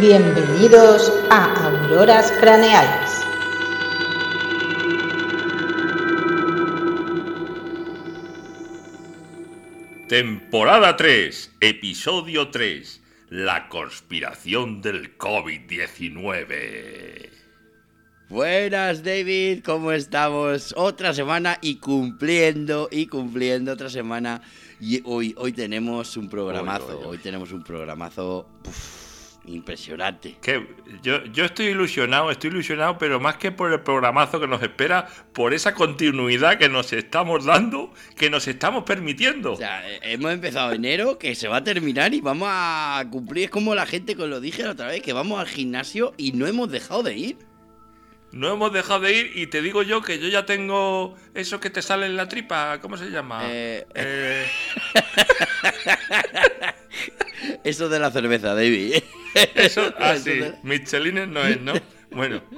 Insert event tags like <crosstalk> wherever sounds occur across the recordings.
Bienvenidos a Auroras Craneales. Temporada 3, episodio 3. La conspiración del COVID-19. Buenas, David, ¿cómo estamos? Otra semana y cumpliendo y cumpliendo otra semana. Y hoy, hoy tenemos un programazo. Hoy tenemos un programazo uf, impresionante. Que yo, yo estoy ilusionado, estoy ilusionado, pero más que por el programazo que nos espera, por esa continuidad que nos estamos dando, que nos estamos permitiendo. O sea, eh, hemos empezado enero, que se va a terminar y vamos a cumplir. Es como la gente que lo dije la otra vez, que vamos al gimnasio y no hemos dejado de ir. No hemos dejado de ir y te digo yo que yo ya tengo eso que te sale en la tripa, ¿cómo se llama? Eh, Eh, <laughs> <laughs> <laughs> Eso de la cerveza, David. <laughs> eso, ah, Eso sí, de- Michelines no es, ¿no? Bueno, <laughs>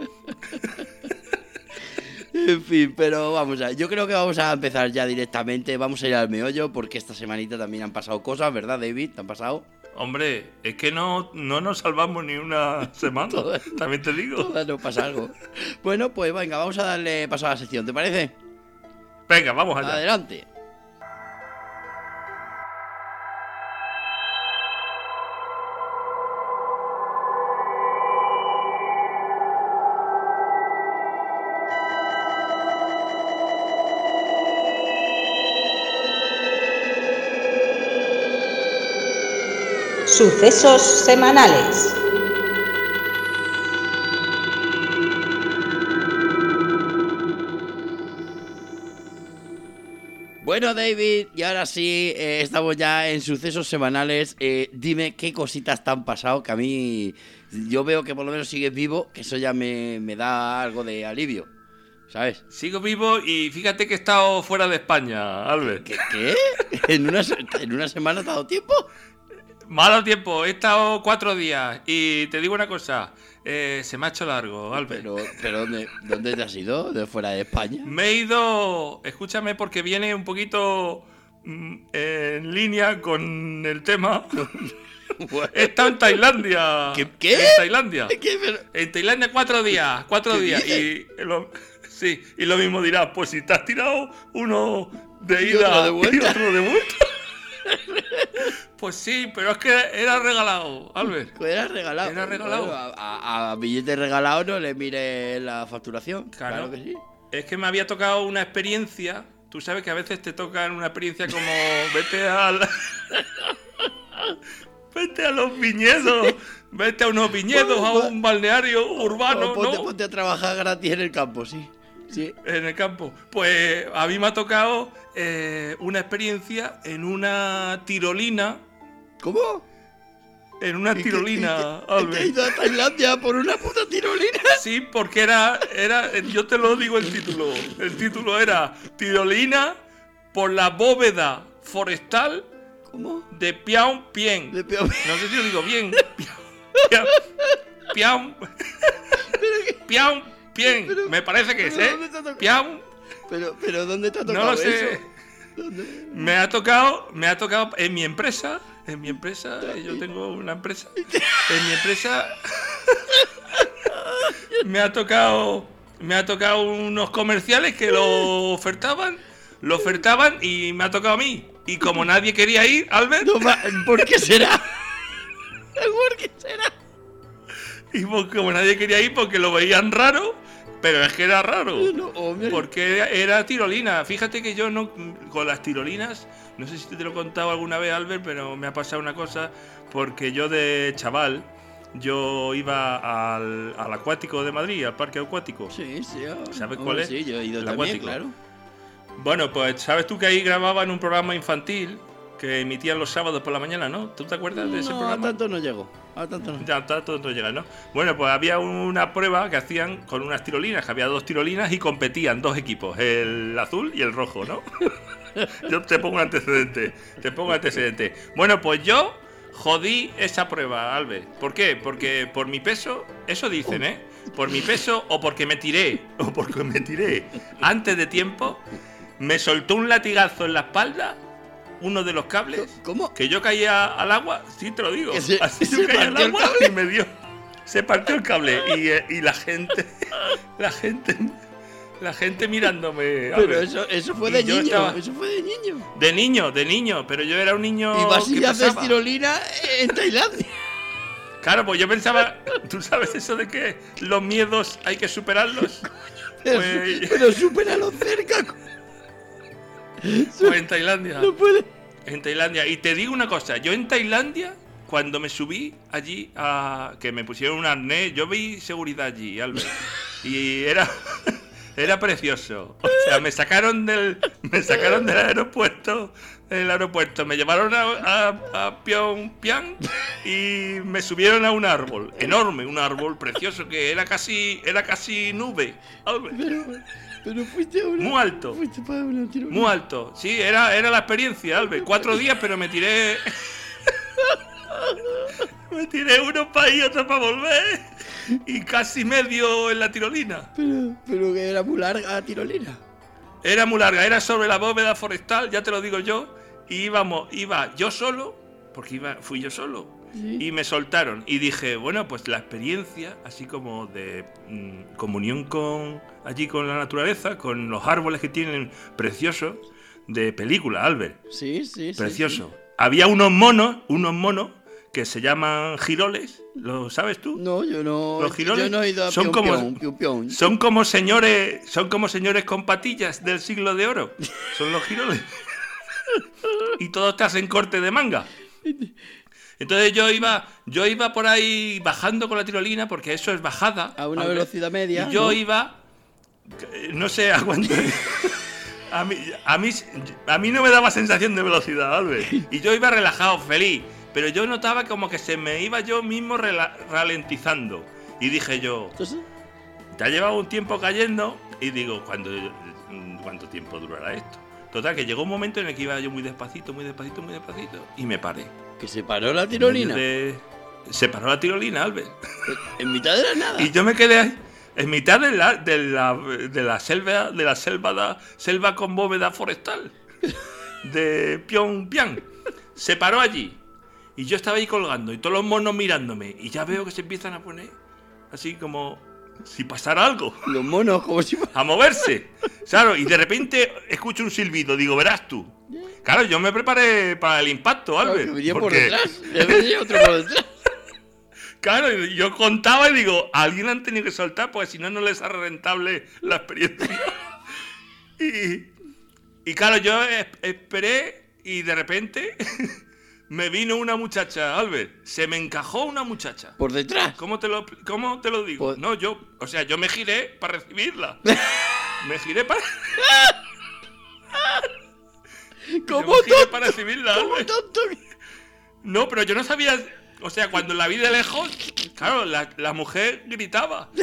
En fin, pero vamos a. Yo creo que vamos a empezar ya directamente. Vamos a ir al meollo porque esta semanita también han pasado cosas, ¿verdad, David? ¿Te han pasado? hombre, es que no, no nos salvamos ni una semana, también te digo. Todas nos pasa algo. Bueno, pues venga, vamos a darle paso a la sección, ¿te parece? Venga, vamos allá. Adelante. Sucesos semanales. Bueno, David, y ahora sí, eh, estamos ya en sucesos semanales. Eh, dime qué cositas te han pasado, que a mí yo veo que por lo menos sigues vivo, que eso ya me, me da algo de alivio, ¿sabes? Sigo vivo y fíjate que he estado fuera de España, Albert. ¿Qué? qué? ¿En, una, ¿En una semana te ha dado tiempo? Malo tiempo, he estado cuatro días y te digo una cosa, eh, se me ha hecho largo, Albert. Pero, pero ¿dónde, ¿dónde te has ido? ¿De fuera de España? Me he ido, escúchame porque viene un poquito mm, en línea con el tema. <laughs> He estado en Tailandia. ¿Qué- qué? En Tailandia. ¿Qué? Pero- En Tailandia cuatro días, cuatro ¿Qué días. Y lo, sí, y lo mismo dirás, pues si te has tirado uno de Y ida <laughs> otro de vuelta. y otro de vuelta. Pues sí, pero es que era regalado, Albert. <laughs> Era regalado. Era regalado. A, a- a billete regalado no le mire la facturación. Claro, Claro. que sí. Es que me había tocado una experiencia. Tú sabes que a veces te tocan una experiencia como <laughs> vete al. <laughs> vete a los viñedos. Vete a unos viñedos, a un balneario urbano, O ponte, ¿no? ponte a trabajar gratis en el campo, sí. Sí. En el campo. Pues a mí me ha tocado eh, una experiencia en una tirolina. ¿Cómo? En una tirolina, ¿Te has Albert. ido a Tailandia por una puta tirolina? Sí, porque era, era, yo te lo digo el título. El título era Tirolina por la bóveda forestal ¿Cómo? de Piao Pien. De peor- No sé si lo digo bien. Piao Piao Pien. pero- Me parece que es, ¿eh? Piao. Pero, pero ¿dónde te ha No tocado lo sé. eso? ¿Dónde? Me ha tocado, me ha tocado en mi empresa. En mi empresa, eh, yo tengo una empresa. <laughs> En mi empresa <laughs> me ha tocado, me ha tocado unos comerciales que lo ofertaban, lo ofertaban y me ha tocado a mí. Y como <laughs> nadie quería ir, Albert, No ¿Por qué será? ¿Por qué será? y como nadie quería ir porque lo veían raro, pero es que era raro. No. Porque era, era tirolina. Fíjate que yo no. Con las tirolinas. No sé si te lo he contado alguna vez, Albert, pero me ha pasado una cosa. Porque yo de chaval. Yo iba al, al acuático de Madrid, al parque acuático. Sí, sí. ah, ¿Sabes cuál es? Sí, yo he ido El también, acuático. claro. Bueno, pues sabes tú que ahí grababan un programa infantil que emitían los sábados por la mañana, ¿no? ¿Tú te acuerdas de ese No, a programa? tanto no llego. A tanto no. Ya, tanto no llega, ¿no? Bueno, pues había una prueba que hacían con unas tirolinas, que había dos tirolinas y competían dos equipos, el azul y el rojo, ¿no? <laughs> <laughs> yo te pongo un antecedente, te pongo un antecedente. Bueno, pues yo jodí esa prueba, Albert. ¿Por qué? Porque por mi peso, eso dicen, ¿eh? Por mi peso o porque me tiré, o porque me tiré antes de tiempo, me soltó un latigazo en la espalda, uno de los cables. ¿Cómo? Que yo caía al agua, sí te lo digo. Se- Así se yo caía al partió el agua cable. y me dio. Se partió el cable y, eh, y la gente, <laughs> la gente, la gente mirándome. Pero eso, eso fue de niño. estaba- Eso fue de niño. De niño, de niño, pero yo era un niño. y vas y haces tirolina en Tailandia. Claro, pues yo pensaba, tú sabes eso de que los miedos hay que superarlos. <laughs> Pero, Pues- pero cerca. Pues en Tailandia. No puede. En Tailandia. Y te digo una cosa, yo en Tailandia, cuando me subí allí a que me pusieron un arnés, yo vi seguridad allí, Albert. <laughs> Y era era precioso. O sea, me sacaron del me sacaron del aeropuerto, del aeropuerto, me llevaron a, a, a Pyongyang y me subieron a un árbol, enorme, un árbol precioso que era casi era casi nube. Pero, pero fuiste a una. Muy alto. Fuiste para una tirolina. Muy alto. Sí, era, era la experiencia, Albert. Cuatro días, pero me tiré. <laughs> me tiré uno para ir, otro para volver. Y casi medio en la tirolina. Pero, pero que era muy larga la tirolina. Era muy larga, era sobre la bóveda forestal, ya te lo digo yo. Y íbamos, iba yo solo, porque iba, fui yo solo. Sí. Y me soltaron. Y dije, bueno, pues la experiencia, así como de mm, comunión con allí con la naturaleza, con los árboles que tienen preciosos, de película, Albert. Sí, sí, sí. Precioso. Había unos monos, unos monos que se llaman giroles, ¿lo sabes tú? No, yo no. Los giroles yo no he ido a son Pion como- Pion, Pion Pion. Son como señores, son como señores con patillas del siglo de oro. Son los giroles. y todos te hacen corte de manga. Entonces yo iba, yo iba por ahí bajando con la tirolina porque eso es bajada. A una velocidad media. Y yo ¿no? iba, no sé <laughs> a cuánto. A mí, a, mí, a mí no me daba sensación de velocidad, Albert. Y yo iba relajado, feliz. Pero yo notaba como que se me iba yo mismo ralentizando. Y dije yo, ya llevaba un tiempo cayendo. Y digo, ¿cuándo, ¿cuánto tiempo durará esto? Total, que llegó un momento en el que iba yo muy despacito, muy despacito, muy despacito. Y me paré. que se paró la tirolina. De- Se paró la tirolina, Albert. En mitad de la nada. Y yo me quedé ahí, en mitad de la, de la, de la selva, de la selva, da- selva con bóveda forestal de Pyongyang. Se paró allí. Y yo estaba ahí colgando y todos los monos mirándome. Y ya veo que se empiezan a poner así como si pasara algo. Los monos, como si. A moverse. Claro, y de repente escucho un silbido. Digo, verás tú. Claro, yo me preparé para el impacto, Albert. que venía por porque- detrás. Le venía otro por detrás. <laughs> Claro, yo contaba y digo, alguien han tenido que soltar porque si no, no les es rentable la experiencia. <laughs> y, y claro, yo es- esperé y de repente me vino una muchacha, Albert. Se me encajó una muchacha. Por detrás. ¿Cómo te lo, cómo te lo digo? Pues- No, yo, o sea, yo me giré para recibirla. <laughs> me giré para, <laughs> yo Como me giré para recibirla, Albert. No, pero yo no sabía. O sea, cuando la vi de lejos, claro, la, la mujer gritaba. <laughs>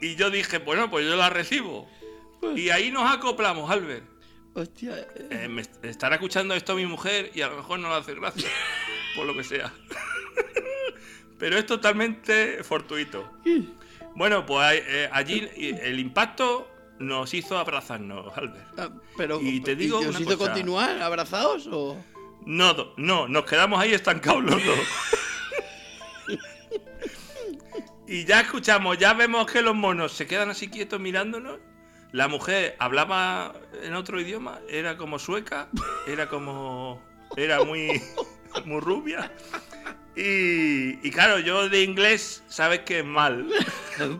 Y yo dije, bueno, pues yo la recibo. Y ahí nos acoplamos, Albert. Hostia. eh, Eh, me estará escuchando esto mi mujer y a lo mejor no le hace gracia, <laughs> por lo que sea. <laughs> Pero es totalmente fortuito. Bueno, pues eh, allí el impacto nos hizo abrazarnos, Albert. ah, Pero, Y te digo ¿y una os hizo cosa. continuar abrazados o.? No, no, nos quedamos ahí estancados los dos. <laughs> y ya escuchamos, ya vemos que los monos se quedan así quietos mirándonos. La mujer hablaba en otro idioma, era como sueca, era como. era muy. <laughs> muy rubia. Y, y claro, yo de inglés, sabes que es mal.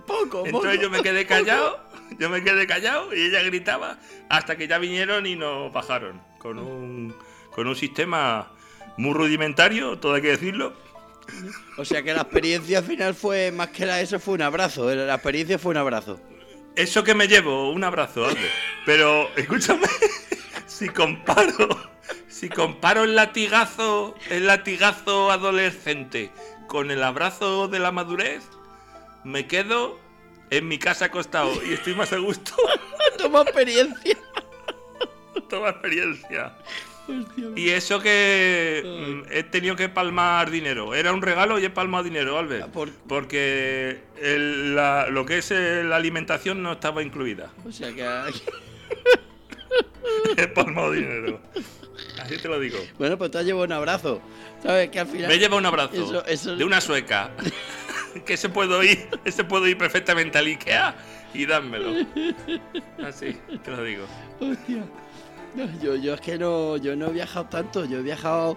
Poco, Entonces poco. yo me quedé callado, yo me quedé callado y ella gritaba hasta que ya vinieron y nos bajaron con un, con un sistema muy rudimentario, todo hay que decirlo. O sea que la experiencia final fue más que la eso fue un abrazo. La experiencia fue un abrazo. Eso que me llevo, un abrazo, Albert. Pero escúchame, <laughs> si comparo, si comparo el latigazo, el latigazo adolescente con el abrazo de la madurez, me quedo en mi casa acostado y estoy más a gusto. <laughs> Toma experiencia. Toma experiencia. Hostia. Y eso que mm, he tenido que palmar dinero. Era un regalo y he palmado dinero, Albert. Ah, por- Porque el- la- lo que es eh, la alimentación no estaba incluida. O sea que. <laughs> he palmado dinero. Así te lo digo. Bueno, pues te has llevado un abrazo. ¿Sabes? Que al final. Me lleva un abrazo Eso- eso- de una sueca. <laughs> que ese puedo ir, ese puedo ir perfectamente al Ikea y dármelo. Así, te lo digo. Hostia. Yo, yo es que no, yo no he viajado tanto, yo he viajado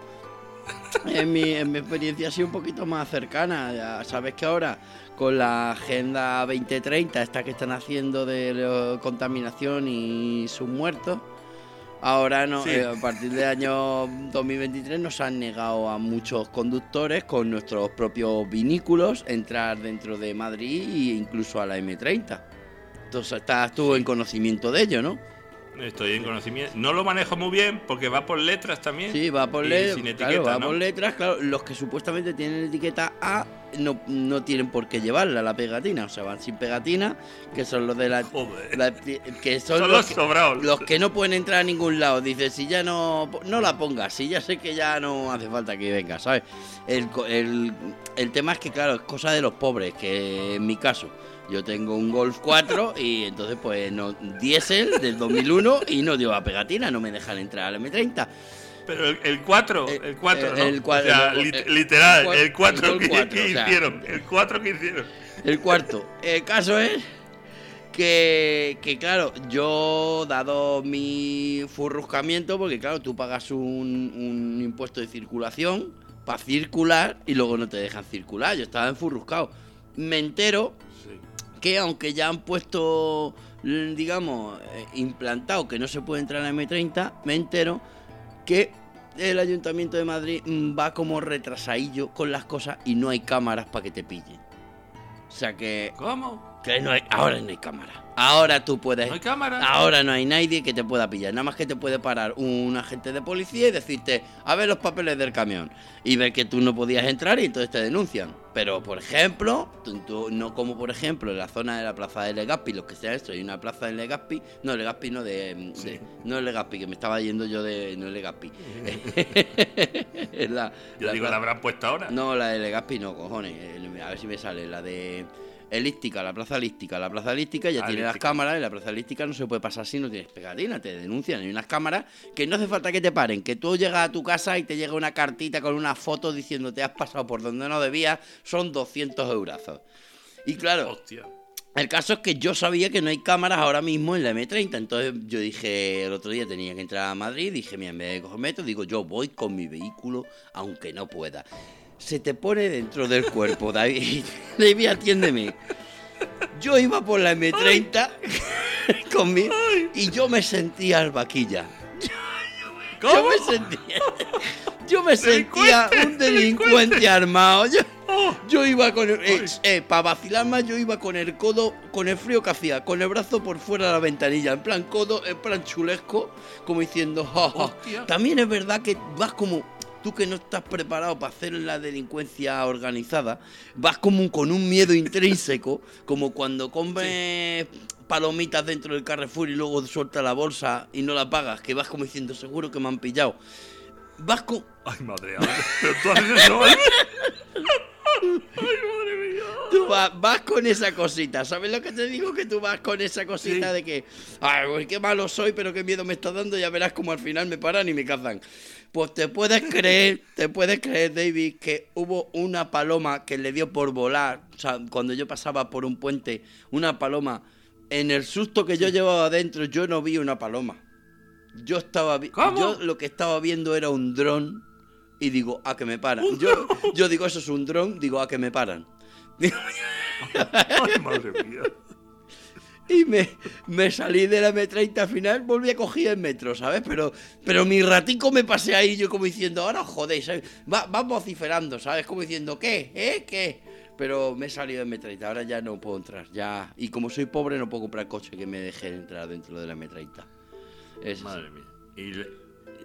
en mi, en mi experiencia así un poquito más cercana. Ya sabes que ahora con la agenda 2030, esta que están haciendo de la contaminación y sus muertos, ahora no, Sí. eh, a partir del año 2023 nos han negado a muchos conductores con nuestros propios vinículos entrar dentro de Madrid e incluso a la M30. Entonces estás tú en conocimiento de ello, ¿no? Estoy en conocimiento. No lo manejo muy bien porque va por letras también. Sí, va por letras. Claro, va ¿no? por letras. Claro, los que supuestamente tienen etiqueta A no, no tienen por qué llevarla la pegatina. O sea, van sin pegatina, que son los de la. La- que son, Son los, sobrados. los que no pueden entrar a ningún lado. Dice, si ya no. No la pongas, si ya sé que ya no hace falta que venga, ¿sabes? El, el, el tema es que, claro, es cosa de los pobres, que en mi caso. Yo tengo un Golf 4 <laughs> y entonces pues no diésel del 2001 y no lleva pegatina, no me dejan entrar al M30. Pero el, el 4, Eh, el 4, eh, ¿no? el cua- O sea, literal, el el 4 el que, cuatro, que o sea. hicieron. El 4 que hicieron. El cuarto. El caso es que, que, claro, yo, dado mi furruscamiento, porque claro, tú pagas un, un impuesto de circulación para circular y luego no te dejan circular. Yo estaba enfurruscado. Me entero Sí. que aunque ya han puesto, digamos, eh, implantado que no se puede entrar en la M30, me entero que el Ayuntamiento de Madrid mm, va como retrasadillo con las cosas y no hay cámaras para que te pillen. O sea que, ¿Cómo? Que no hay, ahora no hay cámara. Ahora tú puedes... ¿No hay cámara? Ahora no hay nadie que te pueda pillar. Nada más que te puede parar un agente de policía y decirte, a ver los papeles del camión. Y ver que tú no podías entrar y entonces te denuncian. Pero, por ejemplo, tú- tú- no como por ejemplo en la zona de la plaza de Legazpi, lo que sea esto, hay una plaza en Legazpi, no Legazpi, no de, de- Sí. no Legazpi, que me estaba yendo yo de no Legazpi. <laughs> Es la- Yo la digo, ¿la habrán puesto ahora? no, la de Legazpi no, cojones. Eh, A ver si me sale. La de Elíptica, la plaza Elíptica. La plaza Elíptica ya Ah, tiene las cámaras y la plaza Elíptica no se puede pasar si no tienes pegatina. Te denuncian. Hay unas cámaras que no hace falta que te paren. Que tú llegas a tu casa y te llega una cartita con una foto diciendo te has pasado por donde no debías. Son 200 eurazos. Y claro, Hostia. el caso es que yo sabía que no hay cámaras ahora mismo en la M30. Entonces yo dije, el otro día tenía que entrar a Madrid. Dije, mira, en vez de coger metro, digo, yo voy con mi vehículo, aunque no pueda. Se te pone dentro del cuerpo, David. <laughs> David, atiéndeme. Yo iba por la M30 <laughs> con mi, y yo me sentía al vaquilla. <laughs> Yo ¿Cómo? me sentía. Yo me sentía un delincuente armado. Yo, Oh, yo iba con el. Eh, para vacilar más, yo iba con el codo, con el frío que hacía, con el brazo por fuera de la ventanilla, en plan codo, en plan chulesco, como diciendo. Hostia. También es verdad que vas como. Tú que no estás preparado para hacer la delincuencia organizada, vas como con un miedo intrínseco, como cuando comes palomitas dentro del Carrefour y luego suelta la bolsa y no la pagas, que vas como diciendo, seguro que me han pillado. Vas con, Ay, madre. Pero tú haces eso, ¿vale? Ay, madre mía. Tú vas, vas con esa cosita, ¿sabes lo que te digo? Que tú vas con esa cosita Sí. de que, ay, pues qué malo soy, pero qué miedo me está dando, ya verás como al final me paran y me cazan. Pues te puedes creer, te puedes creer, David, que hubo una paloma que le dio por volar, o sea, cuando yo pasaba por un puente, una paloma, en el susto que yo llevaba adentro, yo no vi una paloma. Yo estaba yo lo que estaba viendo era un dron y digo, a que me paran. Yo, yo digo, eso es un dron, digo, a que me paran. <laughs> Ay, madre mía. Y me, me salí de la M30 al final, volví a coger el metro, ¿sabes? Pero, pero mi ratico me pasé ahí yo como diciendo, ahora jodéis, ¿sabes? Va, vas vociferando, ¿sabes? Como diciendo, ¿qué? ¿Eh? ¿Qué? Pero me he salido de M30, ahora ya no puedo entrar, ya... Y como soy pobre no puedo comprar coche que me deje entrar dentro de la M30. Es Madre mía. Y, le-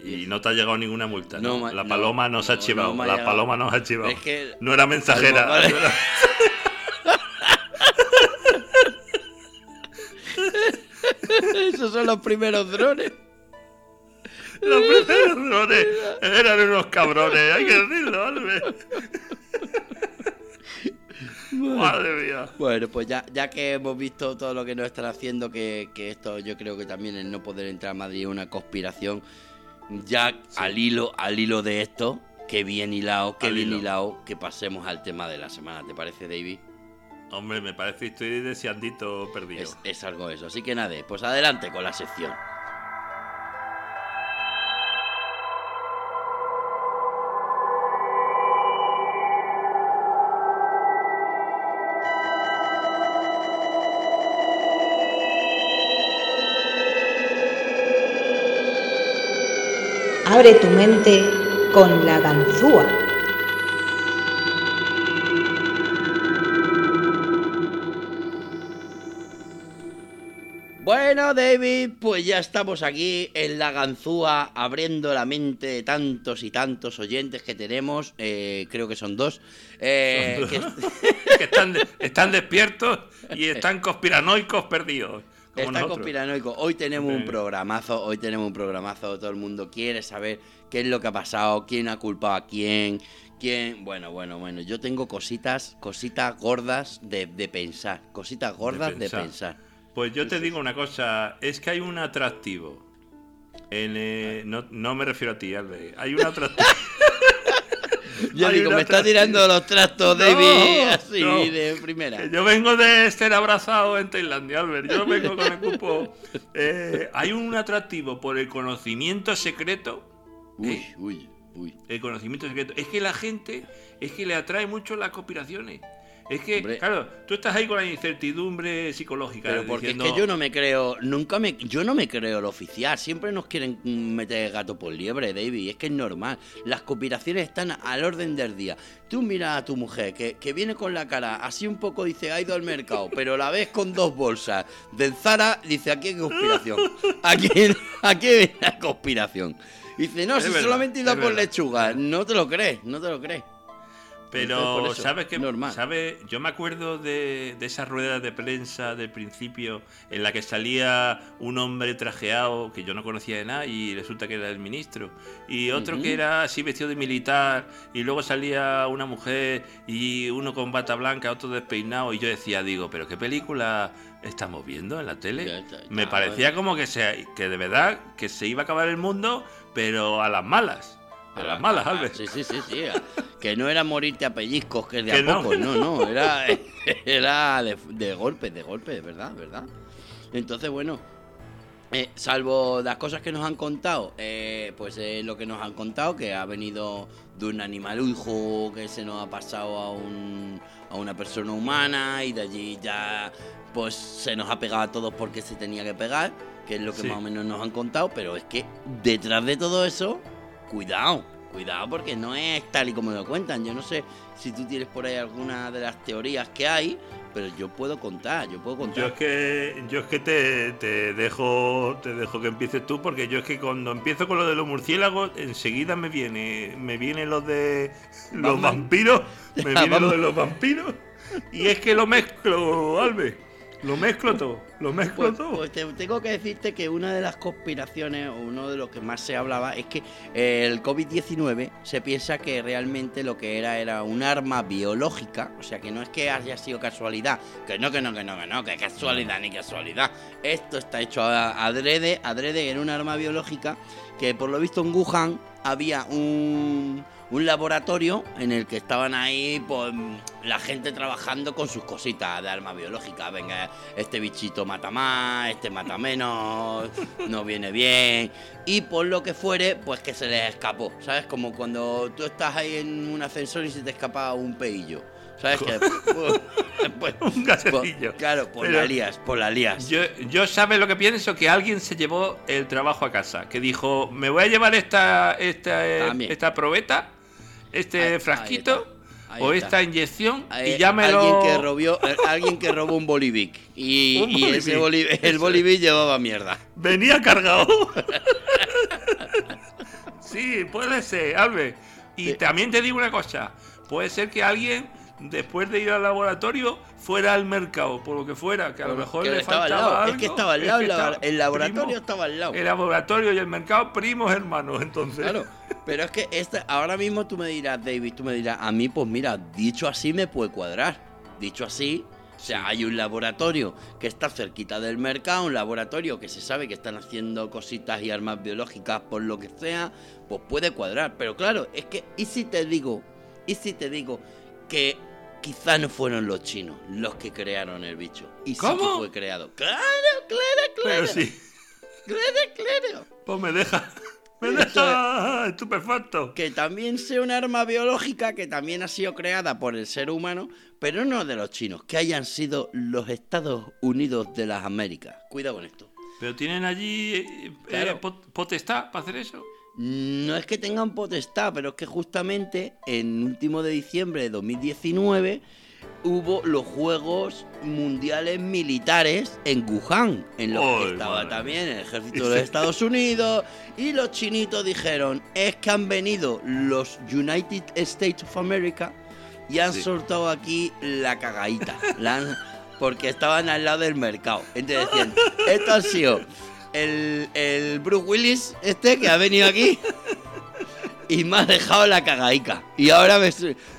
y no te ha llegado ninguna multa, No, ¿no? la no, paloma no se ha no, chivado. no la paloma no se ha chivado. Es que- No era mensajera. Vale. era- <laughs> <laughs> Esos son los primeros drones. Los primeros drones eran unos cabrones, hay que decirlo, Albert. Madre mía. Bueno, pues ya, ya que hemos visto todo lo que nos están haciendo, que, que esto yo creo que también el no poder entrar a Madrid es una conspiración, ya al hilo, al hilo de esto, que bien hilado, que bien hilo. hilado, que pasemos al tema de la semana, ¿te parece, David? Hombre, me parece que estoy deseandito perdido. Es, es algo eso. Así que nada, pues adelante con la sección. Abre tu mente con la ganzúa. Bueno, David, pues ya estamos aquí en la ganzúa abriendo la mente de tantos y tantos oyentes que tenemos. eh, creo que son dos. eh, que- <laughs> que están, de- están despiertos y están conspiranoicos perdidos. Como Está nosotros. conspiranoico. Hoy tenemos un programazo, hoy tenemos un programazo. Todo el mundo quiere saber qué es lo que ha pasado, quién ha culpado a quién, quién. Bueno, bueno, bueno. Yo tengo cositas, cositas gordas de, de pensar. Cositas gordas de pensar. pensar. Pues yo te digo una cosa, es que hay un atractivo. En, eh, no, no me refiero a ti, Albert. Hay un atractivo. <laughs> Yo Hay digo, me está tirando los trastos, No, David, así no. de primera. Yo vengo de ser abrazado en Tailandia, Albert. Yo vengo con el cupo. <laughs> Eh, hay un atractivo por el conocimiento secreto. Uy, ¿eh? uy, uy. El conocimiento secreto. Es que la gente, es que le atrae mucho las conspiraciones. Es que, Hombre. claro, tú estás ahí con la incertidumbre psicológica. Pero porque diciendo, es que yo no me creo, nunca me, yo no me creo lo oficial, siempre nos quieren meter el gato por liebre, David, es que es normal, las conspiraciones están al orden del día. Tú miras a tu mujer que, que viene con la cara así un poco, dice, ha ido al mercado, pero la ves con dos bolsas del Zara, dice, aquí hay conspiración, aquí, aquí viene la conspiración. Dice, no, Es si verdad, solamente es por verdad. lechuga, no te lo crees, no te lo crees. Pero, ¿sabes qué? normal. ¿Sabe? Yo me acuerdo de, de esas ruedas de prensa del principio en la que salía un hombre trajeado que yo no conocía de nada y resulta que era el ministro. Y otro que era así vestido de militar y luego salía una mujer y uno con bata blanca, otro despeinado. Y yo decía, digo, ¿pero qué película estamos viendo en la tele? Ya me parecía como que, se, que de verdad que se iba a acabar el mundo, pero a las malas. A las malas, <laughs> Albert. Sí, sí, sí, sí. Que no era morirte a pellizcos, que es de a no. poco, no, no, era, <laughs> era de, de golpe, de golpe, de verdad, verdad. Entonces, bueno, eh, salvo las cosas que nos han contado, eh, pues eh, lo que nos han contado, que ha venido de un animalujo que se nos ha pasado a, un, a una persona humana y de allí ya pues se nos ha pegado a todos porque se tenía que pegar, que es lo que Sí. más o menos nos han contado, pero es que detrás de todo eso, cuidado, cuidado porque no es tal y como lo cuentan. Yo no sé si tú tienes por ahí alguna de las teorías que hay, pero yo puedo contar, yo puedo Yo contar. es que, yo es que te, te dejo te dejo que empieces tú porque yo es que cuando empiezo con lo de los murciélagos enseguida me viene me viene lo de los Batman. vampiros me <laughs> viene lo de los vampiros y es que lo mezclo Albe lo mezclo todo lo mezclo Pues, todo pues te- tengo que decirte que una de las conspiraciones, o uno de los que más se hablaba, es que eh, el COVID-19 se piensa que realmente lo que era era un arma biológica, o sea que no es que haya sido casualidad, que no, que no, que no, que no, que casualidad ni casualidad. Esto está hecho a- adrede, adrede era un arma biológica que por lo visto en Wuhan había un, un laboratorio en el que estaban ahí pues, la gente trabajando con sus cositas de arma biológica. Venga, este bichito mata más, este mata menos, no viene bien. Y por lo que fuere, pues que se les escapó. ¿Sabes? Como cuando tú estás ahí en un ascensor y se te escapa un peillo. ¿Sabes? Que, pues, <laughs> pues, un pues, claro, por Pero la lías, por la lías. yo, yo sabes lo que pienso que alguien se llevó el trabajo a casa que dijo me voy a llevar esta esta eh, También. esta probeta este Ahí- frasquito ahí o esta inyección Eh, y ya me alguien lo que robó alguien que robó un bolivic y, Un y ese Bolivic, boli- el bolivic llevaba mierda Venía cargado. <laughs> sí, puede ser, Albert. Y Sí. también te digo una cosa. Puede ser que alguien, después de ir al laboratorio, fuera al mercado, por lo que fuera, que a lo mejor Que le al faltaba lado algo. es que estaba al lado que el labo- estaba- el laboratorio primo- estaba al lado El laboratorio y el mercado, primos hermanos, <laughs> entonces. claro pero es que este, ahora mismo tú me dirás David tú me dirás a mí pues mira dicho así me puede cuadrar Dicho así, o sea, hay un laboratorio que está cerquita del mercado, un laboratorio que se sabe que están haciendo cositas y armas biológicas por lo que sea, pues puede cuadrar. Pero claro, es que, ¿y si te digo, y si te digo que quizá no fueron los chinos los que crearon el bicho? Y sí que ¿Cómo? fue creado. Claro, claro, claro. Pero sí. Claro, claro. Pues me deja. Me deja estupefacto. que también sea un arma biológica que también ha sido creada por el ser humano, pero no de los chinos, que hayan sido los Estados Unidos de las Américas. Cuidado con esto. Pero tienen allí eh, eh, Claro. potestad para hacer eso. No es que tengan potestad, pero es que justamente en último de diciembre de 2019 hubo los Juegos Mundiales Militares en Wuhan, en los que estaba madre. también el ejército <laughs> de Estados Unidos y los chinitos dijeron, es que han venido los United States of America y han Sí. soltado aquí la cagadita, la han- porque estaban al lado del mercado. Entonces decían, esto ha sido el, el Bruce Willis este que ha venido aquí y me ha dejado la cagaica. Y ahora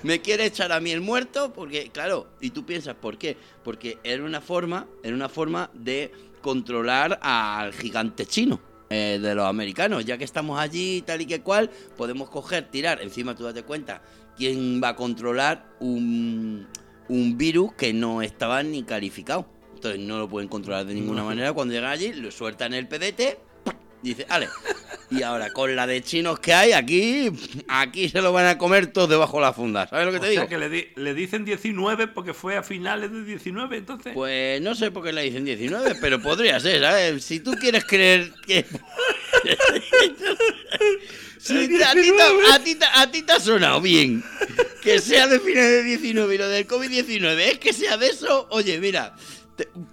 me, quiere echar a mí el muerto porque, claro, y tú piensas, ¿por qué? Porque era una forma, era una forma de controlar al gigante chino. eh, de los americanos, ya que estamos allí tal y que cual, podemos coger, tirar, encima tú date cuenta, quién va a controlar un virus que no estaba ni calificado. Entonces no lo pueden controlar de ninguna manera. Cuando llegan allí, lo sueltan el pedete, dice, vale. Y ahora, con la de chinos que hay, aquí, aquí se lo van a comer todos debajo de la funda. ¿Sabes lo que O te digo? sea que le, di- le dicen 19 porque fue a finales de 19, entonces. Pues no sé por qué le dicen 19, pero podría ser, ¿sabes? Si tú quieres creer que... <laughs> Si a, ti te, a ti te- a ti te ha sonado bien que sea de finales de 19 y lo del COVID-19 es que sea de eso, oye, mira,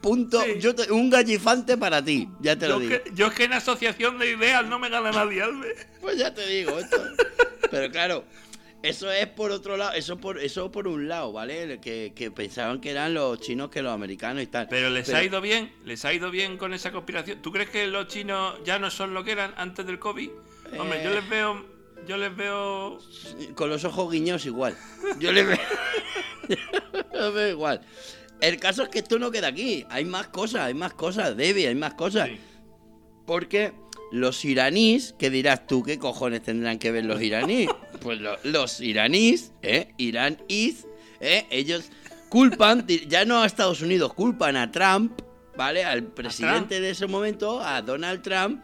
punto, Sí. yo te- un gallifante para ti, ya te lo digo. que, yo es que en asociación de ideas no me gana nadie, Albert. Pues ya te digo, esto. Pero claro, eso es por otro lado, eso por, eso por un lado, ¿vale? Que, que pensaban que eran los chinos que los americanos y tal. Pero les Pero- ha ido bien, les ha ido bien con esa conspiración. ¿Tú crees que los chinos ya no son lo que eran antes del COVID? Hombre, yo Eh. les veo, yo les veo. Con los ojos guiños igual. Yo le veo. <laughs> Yo le veo igual. El caso es que esto no queda aquí. Hay más cosas, hay más cosas, Debbie, hay más cosas. Sí. Porque los iraníes, ¿qué dirás tú? ¿Qué cojones tendrán que ver los iraníes? <laughs> Pues lo- los iraníes, ¿eh? Iraníes, ¿eh? Ellos culpan, ya no a Estados Unidos, culpan a Trump, ¿vale? Al presidente de ese momento, a Donald Trump,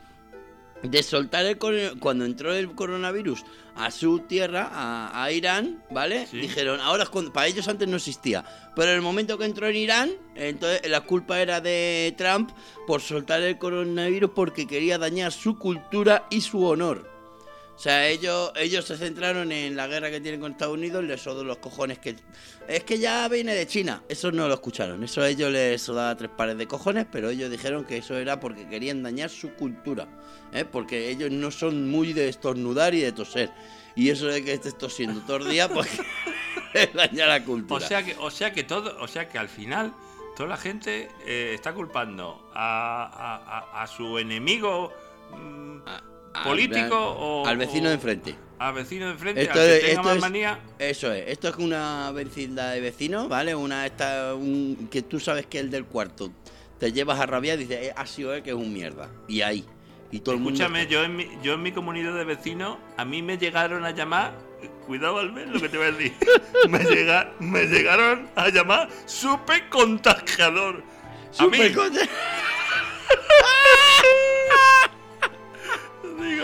de soltar el cuando entró el coronavirus a su tierra, a, a Irán, ¿vale? Sí. Dijeron, ahora es cuando, para ellos antes no existía, pero en el momento que entró en Irán, entonces la culpa era de Trump por soltar el coronavirus porque quería dañar su cultura y su honor. O sea, ellos, ellos se centraron en la guerra que tienen con Estados Unidos, les sodó los cojones que... Es que ya viene de China. Eso no lo escucharon. Eso a ellos les sodaba tres pares de cojones, pero ellos dijeron que eso era porque querían dañar su cultura. ¿eh? Porque ellos no son muy de estornudar y de toser. Y eso de que estés tosiendo todo el día, pues <laughs> daña la O cultura. sea que, o sea que todo, o sea que al final toda la gente eh, está culpando a, a- a- a su enemigo Al- político o Al vecino o de enfrente. Al vecino de enfrente, Esto al que es- tenga esto más es- manía. Eso es, esto es una vecindad de vecinos, ¿vale? Una esta, un, que tú sabes que el del cuarto te llevas a rabiar y dices, "Eh, ha sido él que es un mierda. Y ahí. Y todo el mundo. Escúchame, yo en, mi, yo en mi comunidad de vecinos, a mí me llegaron a llamar, cuidado al ver lo que te voy a decir, <laughs> me, llega- me llegaron a llamar super contagiador. A mí,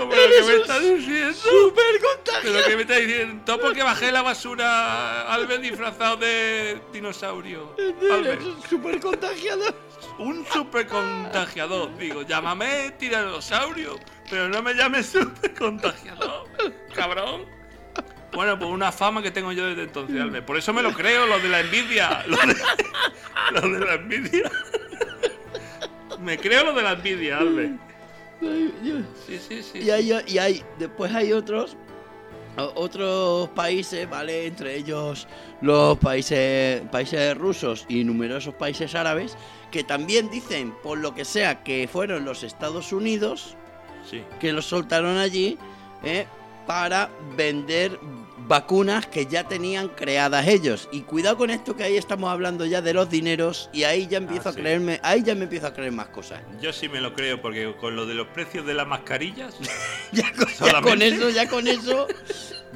digo, pero ¿qué me estás diciendo? súper contagiado. Pero que me está diciendo, todo porque bajé la basura Albert disfrazado de dinosaurio. Albert, Súper contagiado. un super contagiador. Digo, llámame tiranosaurio, pero no me llames super contagiador. Cabrón. Bueno, pues una fama que tengo yo desde entonces, Albert. Por eso me lo creo, lo de la envidia. Lo de, lo de la envidia. Me creo lo de la envidia, Albert. Sí, sí, sí. Y hay, y hay, después hay otros, otros países, ¿vale? Entre ellos los países, países rusos y numerosos países árabes, que también dicen, por lo que sea, que fueron los Estados Unidos Sí. que los soltaron allí, ¿eh? Para vender vacunas que ya tenían creadas ellos. Y cuidado con esto que ahí estamos hablando ya de los dineros y ahí ya empiezo Ah, a sí. creerme, ahí ya me empiezo a creer más cosas. Yo sí me lo creo, porque con lo de los precios de las mascarillas. <laughs> Ya con, ya con eso, ya con eso,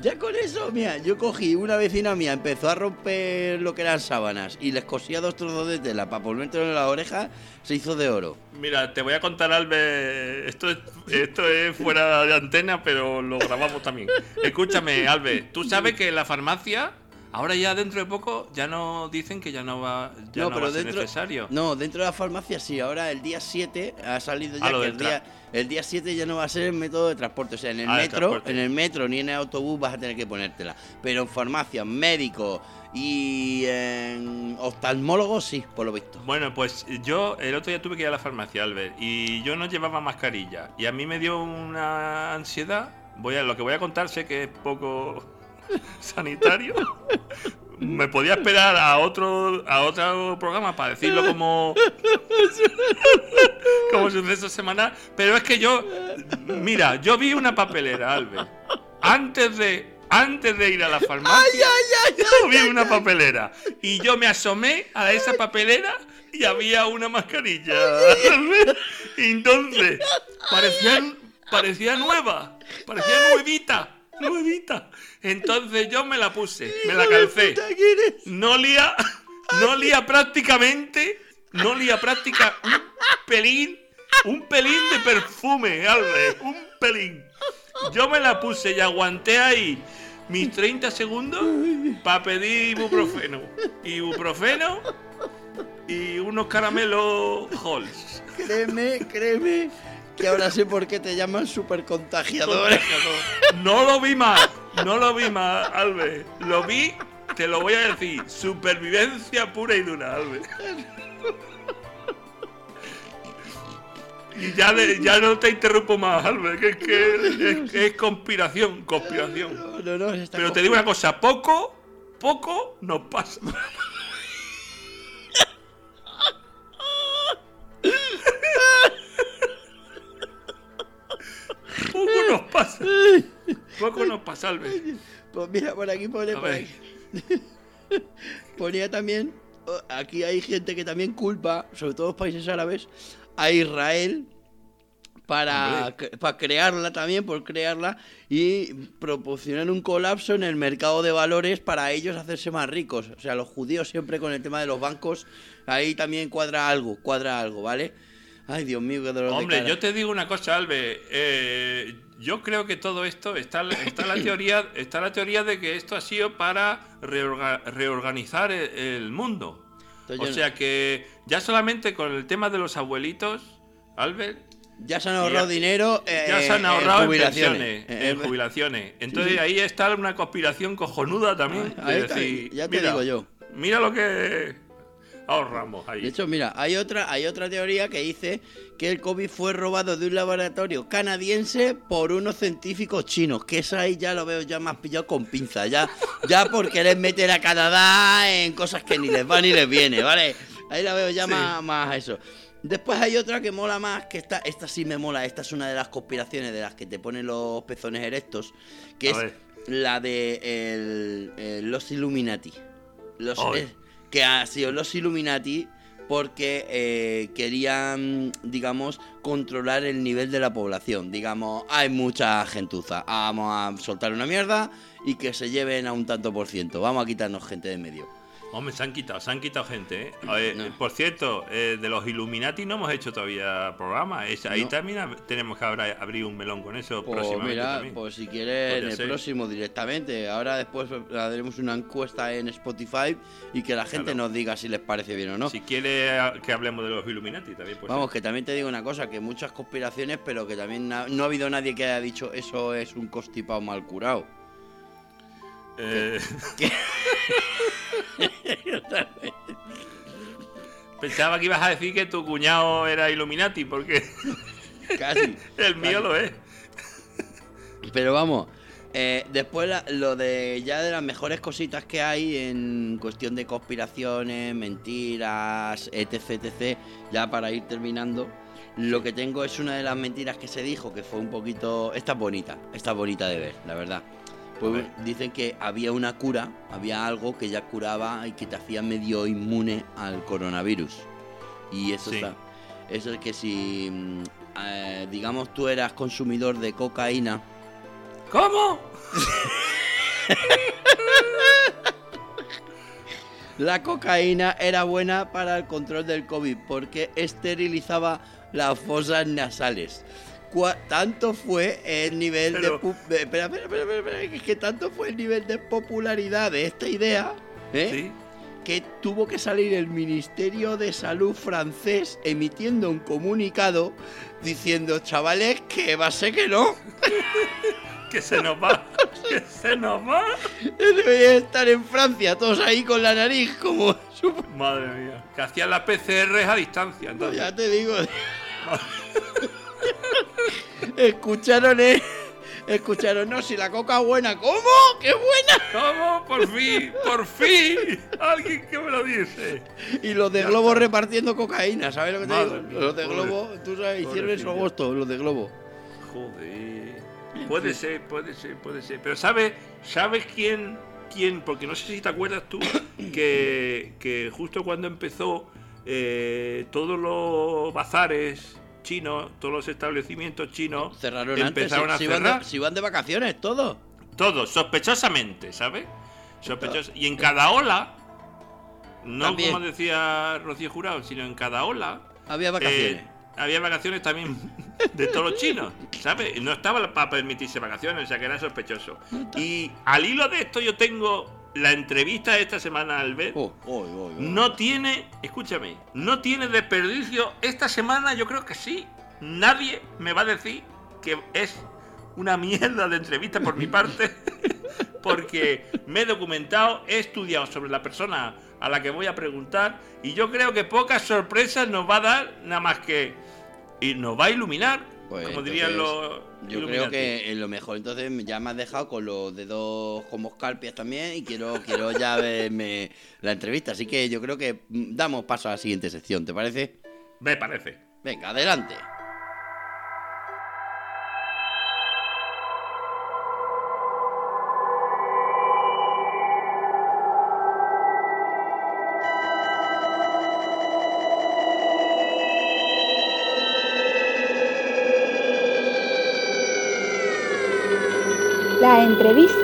ya con eso, mira, yo cogí una vecina mía, empezó a romper lo que eran sábanas y les cosía dos trozos de tela para ponértelo en la oreja, se hizo de oro. Mira, te voy a contar, Albe. Esto es, esto es fuera de antena, pero lo grabamos también. Escúchame, Albe. Tú sabes que en la farmacia, ahora ya dentro de poco, ya no dicen que ya no va, ya no, va a ser necesario. No, dentro de la farmacia sí, ahora el día 7 ha salido ya que el día, el día 7 ya no va a ser el método de transporte, o sea, en el Ah, metro, en el metro ni en el autobús vas a tener que ponértela, pero en farmacia, médico y en oftalmólogos sí, por lo visto. Bueno, pues yo el otro día tuve que ir a la farmacia, Albert, y yo no llevaba mascarilla. Y a mí me dio una ansiedad. Voy a, lo que voy a contar sé que es poco <laughs> sanitario. Me podía esperar a otro a otro programa para decirlo como <laughs> como suceso semanal, pero es que yo mira, yo vi una papelera, Albert. Antes de antes de ir a la farmacia, yo vi una papelera y yo me asomé a esa papelera y había una mascarilla. Y <laughs> entonces, parecía, parecía nueva, parecía nuevita, nuevita. Entonces yo me la puse, me la calcé. No olía, no olía prácticamente, no olía práctica un pelín, un pelín de perfume, Albert, un pelín. Yo me la puse y aguanté ahí mis 30 segundos para pedir ibuprofeno. Ibuprofeno y unos caramelos Halls. Créeme, créeme que ahora sé por qué te llaman super contagiador. <laughs> No lo vi más, no lo vi más, Albert. Lo vi, te lo voy a decir, supervivencia pura y dura, Albert. Y ya, ya no te interrumpo más, Albert, que es que es, es conspiración, conspiración. No, no, no, está Pero te digo una cosa, poco, poco nos pasa. Pasa. <laughs> Poco nos pasa, Albert. Pues mira, por aquí pone, por aquí. ponía <laughs> también, oh, aquí hay gente que también culpa, sobre todo los países árabes, a Israel para, para crearla también, por crearla y proporcionar un colapso en el mercado de valores para ellos hacerse más ricos. O sea, los judíos siempre con el tema de los bancos, ahí también cuadra algo, cuadra algo, ¿vale? Ay, Dios mío, qué dolor de Hombre, cara. yo te digo una cosa, Albe. eh, yo creo que todo esto está, está la teoría, <coughs> está la teoría de que esto ha sido para reorga- reorganizar el, el mundo. Entonces O sea que ya solamente con el tema de los abuelitos, Albert, Ya se han ahorrado ya- dinero. eh, ya se han ahorrado en, jubilaciones. Eh, en eh, jubilaciones. Entonces ahí está una conspiración cojonuda también. Ahí de decir, ya te mira, digo yo. Mira lo que ahorramos ahí. De hecho, mira, hay otra, hay otra teoría que dice que el COVID fue robado de un laboratorio canadiense por unos científicos chinos. Que eso ahí ya lo veo ya más pillado con pinza. Ya, ya por querer meter a Canadá en cosas que ni les va ni les viene, ¿vale? Ahí la veo ya Sí. más, más eso. Después hay otra que mola más, que esta, esta sí me mola, esta es una de las conspiraciones de las que te ponen los pezones erectos, que A es ver. la de el- el- los Illuminati. Los, Ay. Que ha sido los Illuminati porque eh, querían, digamos, controlar el nivel de la población. Digamos, hay mucha gentuza, vamos a soltar una mierda y que se lleven a un tanto por ciento. Vamos a quitarnos gente de medio. Hombre, se han quitado, se han quitado gente, ¿eh? A ver, No. Por cierto, eh, de los Illuminati no hemos hecho todavía programa. Es- ahí No. también tenemos que abra- abrir un melón con eso Pues próximamente mira, también. pues si quieres en el ser. próximo directamente. Ahora después haremos una encuesta en Spotify y que la gente Claro. nos diga si les parece bien o no. Si quiere que hablemos de los Illuminati también, pues Vamos, que también te digo una cosa, que muchas conspiraciones, pero que también no ha habido nadie que haya dicho eso es un constipado mal curado. Eh, <laughs> Pensaba que ibas a decir que tu cuñado era Illuminati, porque Casi. <laughs> el mío lo es. Pero vamos, eh, después la- lo de ya de las mejores cositas que hay en cuestión de conspiraciones, mentiras, etc, etc, ya para ir terminando, lo que tengo es una de las mentiras que se dijo, que fue un poquito... Esta es bonita, esta es bonita de ver, la verdad. Pues dicen que había una cura, había algo que ya curaba y que te hacía medio inmune al coronavirus. Y eso Sí. está. Eso es que si, mm, eh, digamos, tú eras consumidor de cocaína, ¿Cómo? <laughs> la cocaína era buena para el control del COVID porque esterilizaba las fosas nasales. Tanto fue el nivel Pero- de... pu- de- Espera, espera, espera, espera, espera, es que tanto fue el nivel de popularidad de esta idea, ¿eh? Sí. que tuvo que salir el Ministerio de Salud francés emitiendo un comunicado diciendo, chavales, que va a ser que no. <laughs> <laughs> Que se nos va. que se nos va. Debería estar en Francia, todos ahí con la nariz como... Madre mía. Que hacían las PCRs a distancia. Entonces. Ya te digo. <laughs> Escucharon, eh. Escucharon, no, si la coca es buena, ¿cómo? ¡Qué buena! ¿Cómo? Por fin, por fin. Alguien que me lo dice. Y los de Ya Globo está. repartiendo cocaína, ¿sabes lo que te digo? mía, los de pobre- Globo, tú sabes, hicieron pobrecillo. agosto, los de Globo. Joder. Puede ser, puede ser, puede ser. Pero ¿sabes sabes quién, quién? Porque no sé si te acuerdas tú <coughs> que, que justo cuando empezó eh, todos los bazares chinos, todos los establecimientos chinos Cerraron antes, empezaron si, a si van cerrar. de, si van de vacaciones, todos. Todos, sospechosamente, ¿sabes? Sospechosos. Y en cada ola, no También. como decía Rocío Jurado, sino en cada ola, Había vacaciones. eh, había vacaciones también <laughs> de todos los chinos, ¿sabes? No estaba para permitirse vacaciones, o sea que era sospechoso. Y al hilo de esto yo tengo la entrevista de esta semana al ver. Oh, oh, oh, oh. No tiene, escúchame, no tiene desperdicio. Esta semana yo creo que sí. Nadie me va a decir que es una mierda de entrevista por mi parte. <laughs> Porque me he documentado, he estudiado sobre la persona a la que voy a preguntar. Y yo creo que pocas sorpresas nos va a dar, nada más que. Y nos va a iluminar. Pues como dirían los. Yo creo que es lo mejor. Entonces ya me has dejado con los dedos como escarpias también y quiero, quiero ya <laughs> verme la entrevista. Así que yo creo que mm, damos paso a la siguiente sección, ¿te parece? Me parece. Venga, adelante.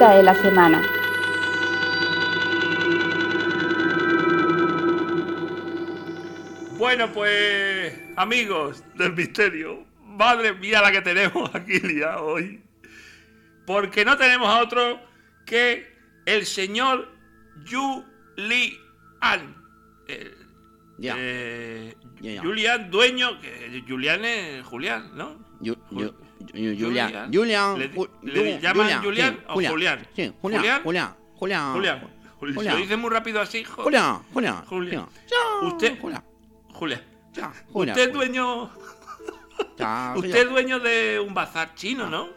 Entrevista de la semana. Bueno, pues, amigos del misterio, madre mía la que tenemos aquí liado hoy. Porque no tenemos a otro que el señor Yu Li An. Eh, Ya. eh, Ya, ya. Julián, dueño. que Julián es Julián, ¿no? Yu- Julián. Julián. Julián. Le- le Ju- llaman Julián sí, o Julián. Sí, Julián. ¿Julián? Julián. Julián. Julián. Jul- Julián. Lo dice muy rápido así, jo- Julián. Julián. Julián. Usted- Julián. Julián. Usted es dueño. <laughs> Usted dueño de un bazar chino, ¿no?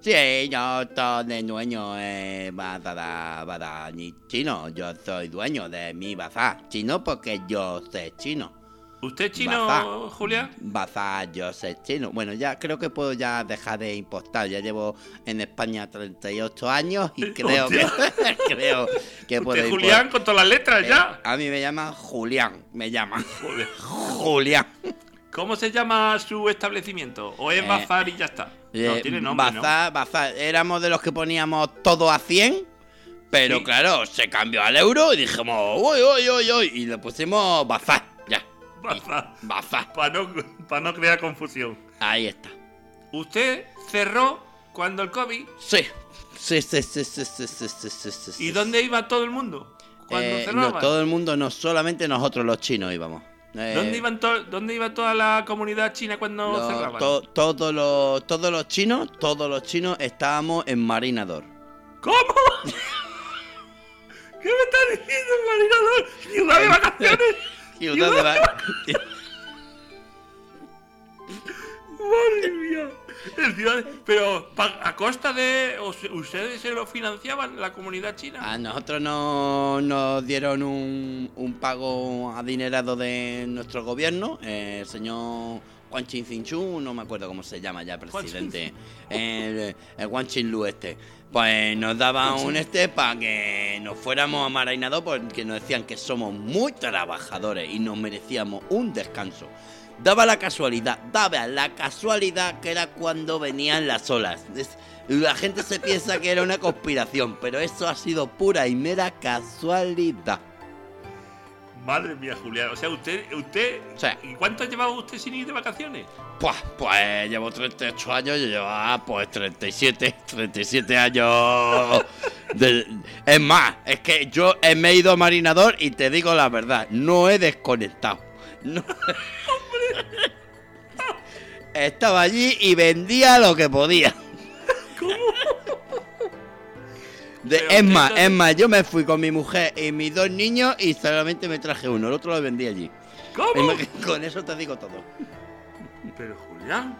Sí, yo soy dueño de bazar, bazar chino. Yo soy dueño de mi bazar chino porque yo sé chino. ¿Usted es chino, Bazar. Julián? Bazar, yo sé chino. Bueno, ya creo que puedo ya dejar de impostar. Ya llevo en España 38 años y <laughs> <laughs> creo que, creo que puedo impor- Julián con todas las letras Eh, ya. a mí me llaman Julián, me Joder. <laughs> Julián. ¿Cómo se llama su establecimiento? ¿O es Eh, bazar y ya está? No, Eh, tiene nombre, ¿no? bazar, bazar. Éramos de los que poníamos todo a 100, pero Sí. claro, se cambió al euro y dijimos, uy, uy, uy, uy, y le pusimos bazar, Baza. Para no, pa no crear confusión. Ahí está. Usted cerró cuando el COVID. Sí. Sí, sí, sí, sí, sí, sí, sí, sí, ¿Y dónde iba todo el mundo? Cuando eh, cerraba. No, todo el mundo, no solamente nosotros los chinos íbamos. Eh, ¿Dónde, iban ¿Dónde iba toda la comunidad china cuando los, cerraban? Todos, los, todos los chinos, todos los chinos estábamos en Marinador. ¿Cómo? <laughs> ¿Qué me estás diciendo Marinador? ¿Ciudad de vacaciones? <laughs> Madre mía. Pero a costa de. ¿Ustedes se lo financiaban, la comunidad china? A nosotros no, nos dieron un, un pago adinerado de nuestro gobierno, el señor Juan Chin Cinchu, no me acuerdo cómo se llama ya presidente, el, el Juan Chin Lu este. Pues nos daba un este para que nos fuéramos a Marainado porque nos decían que somos muy trabajadores y nos merecíamos un descanso. Daba la casualidad, daba la casualidad que era cuando venían las olas. Es- la gente se piensa que era una conspiración, pero eso ha sido pura y mera casualidad. Madre mía, Julián. O sea, usted, usted. Sí. ¿Y cuánto llevaba usted sin ir de vacaciones? Pues, pues llevo 38 años, yo llevaba pues 37, 37 <laughs> años. <laughs> de- es más, es que yo he- me he ido a marinador y te digo la verdad, no he desconectado. No. <laughs> Estaba allí y vendía lo que podía. De- es más, es más, yo me fui con mi mujer y mis dos niños y solamente me traje uno, el otro lo vendí allí. ¿Cómo? Con eso te digo todo. Pero, Julián.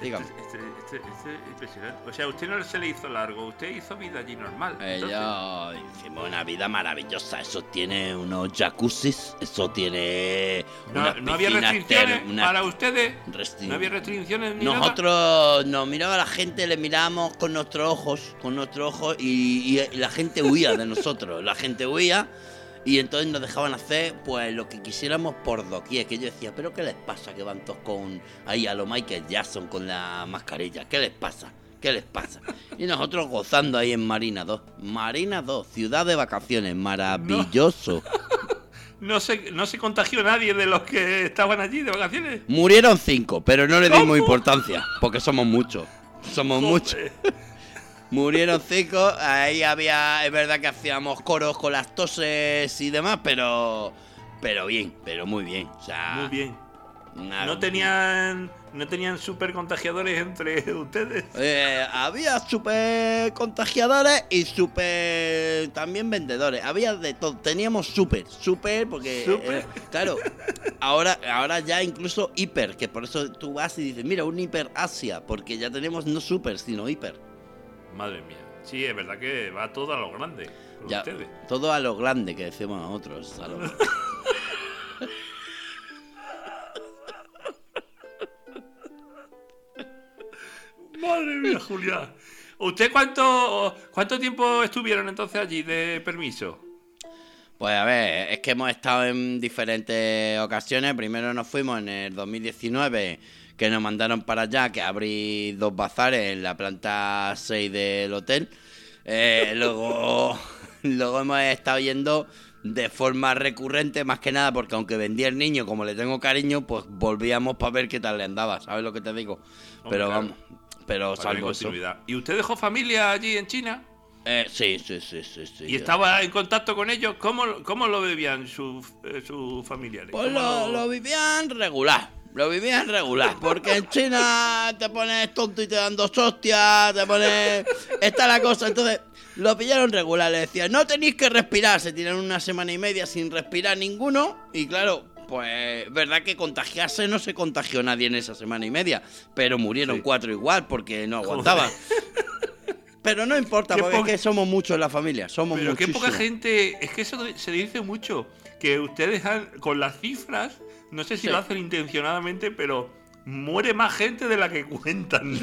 Dígame. Este, este, este, impresionante. O sea, usted no se le hizo largo, usted hizo vida allí normal. Entonces, Ellos hicimos una vida maravillosa. Eso tiene unos jacuzzis, eso tiene. no, unas no había restricciones ter- unas para ustedes. restri- No había restricciones ni nada. Nosotros nos miraba la gente, le mirábamos con nuestros ojos, con nuestros ojos y, y la gente huía de nosotros. La gente huía y entonces nos dejaban hacer pues lo que quisiéramos por doquier. Que yo decía, pero ¿qué les pasa que van todos con ahí a lo Michael Jackson con la mascarilla? ¿Qué les pasa? ¿Qué les pasa? Y nosotros gozando ahí en Marina 2. Marina 2, ciudad de vacaciones, maravilloso. <laughs> No se, no se contagió nadie de los que estaban allí de vacaciones. Murieron cinco, pero no le dimos ¿Cómo? importancia, porque somos muchos. Somos muchos. <laughs> Murieron cinco, ahí había, es verdad que hacíamos coros con las toses y demás, pero pero bien, pero muy bien. O sea, Muy bien. una- No tenían, no tenían super contagiadores entre <laughs> ustedes. Eh, había super contagiadores y super también vendedores. Había de todo. Teníamos super, super, porque Súper. eh, claro, ahora, ahora ya incluso hiper, que por eso tú vas y dices, mira, un hiper Asia, porque ya tenemos no super, sino hiper. Madre mía. Sí, es verdad que va todo a lo grande. Ya, ustedes. todo a lo grande que decimos nosotros. a lo- <laughs> Madre mía, Julián. ¿Usted cuánto, cuánto tiempo estuvieron entonces allí de permiso? Pues a ver, es que hemos estado en diferentes ocasiones. Primero nos fuimos en el 2019, que nos mandaron para allá, que abrí dos bazares en la planta 6 del hotel. Eh, <laughs> luego, luego hemos estado yendo de forma recurrente, más que nada, porque aunque vendía el niño, como le tengo cariño, pues volvíamos para ver qué tal le andaba, ¿sabes lo que te digo? pero claro. vamos, pero Para salvo eso. ¿Y usted dejó familia allí en China? Eh, sí, sí, sí, sí, sí. ¿Y estaba en contacto con ellos? ¿Cómo, cómo lo vivían sus eh, sus familiares? Pues ¿Cómo lo, lo vivían regular. Lo vivían regular. Porque en China te pones tonto y te dan dos hostias. Te pones. Está la cosa. Entonces, lo pillaron regular. Le decían, no tenéis que respirar. Se tiran una semana y media sin respirar ninguno. Y claro. Pues, verdad que contagiarse no se contagió nadie en esa semana y media. Pero murieron Sí. cuatro igual porque no aguantaban. Pero no importa, Qué porque po- es que somos muchos en la familia. Somos Pero qué poca gente. Es que eso se dice mucho. Que ustedes han, con las cifras, no sé si Sí. lo hacen intencionadamente, pero muere más gente de la que cuentan.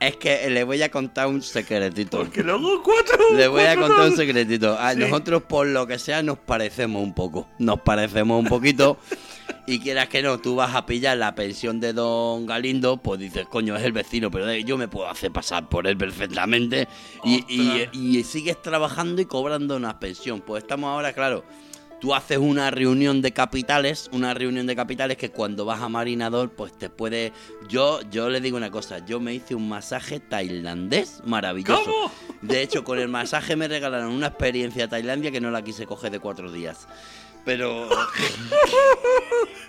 Es que le voy a contar un secretito. Porque luego cuatro. Le voy a contar un secretito. A Sí. nosotros, por lo que sea, nos parecemos un poco. Nos parecemos un poquito. Y quieras que no, tú vas a pillar la pensión de don Galindo, pues dices, coño, es el vecino, pero eh, yo me puedo hacer pasar por él perfectamente. Y, y- Ostras. y sigues trabajando y cobrando una pensión. Pues estamos ahora, claro. Tú haces una reunión de capitales, una reunión de capitales que cuando vas a Marinador, pues te puede. Yo, yo le digo una cosa, yo me hice un masaje tailandés maravilloso. ¿Cómo? De hecho, con el masaje me regalaron una experiencia a Tailandia que no la quise coger de cuatro días. Pero <laughs>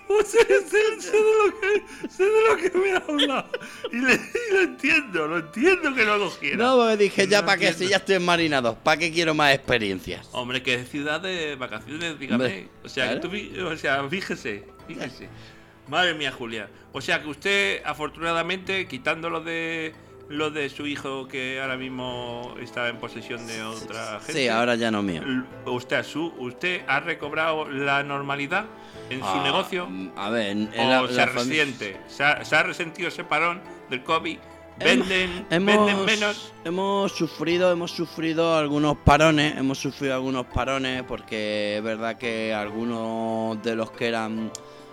O sea, sé, sé de lo que, sé de lo que me ha hablado. Y, le- y lo entiendo, lo entiendo que no lo quiera. no, me dije ya No para qué si ya estoy en marinado, ¿para qué quiero más experiencias? Hombre, que es ciudad de vacaciones, dígame. Hombre, o sea, que tú o sea, fíjese, fíjese. Madre mía, Julia. O sea, que usted, afortunadamente, quitándolo de lo de su hijo que ahora mismo está en posesión de otra gente? Sí, ahora ya no mío. ¿Usted, su, ¿Usted ha recobrado la normalidad en su Ah, negocio? A ver, ¿O la- se la resiente? ¿Se ha, se ha resentido ese parón del COVID? ¿Venden, Hemos, ¿Venden menos? hemos sufrido, hemos sufrido algunos parones, hemos sufrido algunos parones porque es verdad que algunos de los que eran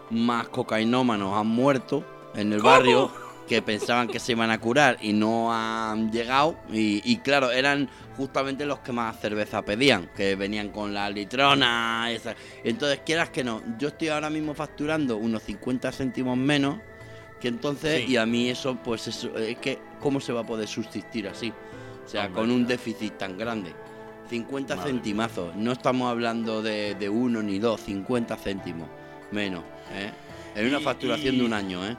más cocainómanos han muerto en el ¿Cómo? barrio que pensaban que se iban a curar y no han llegado y, y claro, eran justamente los que más cerveza pedían, que venían con la litrona, esa. entonces quieras que no, yo estoy ahora mismo facturando unos 50 céntimos menos que entonces, Sí. y a mí eso, pues eso, es que, ¿cómo se va a poder subsistir así? O sea, Hombre. con un déficit tan grande. 50 Madre centimazos, no estamos hablando de, de uno ni dos, 50 céntimos menos, ¿eh? En una facturación y- de un año, ¿eh?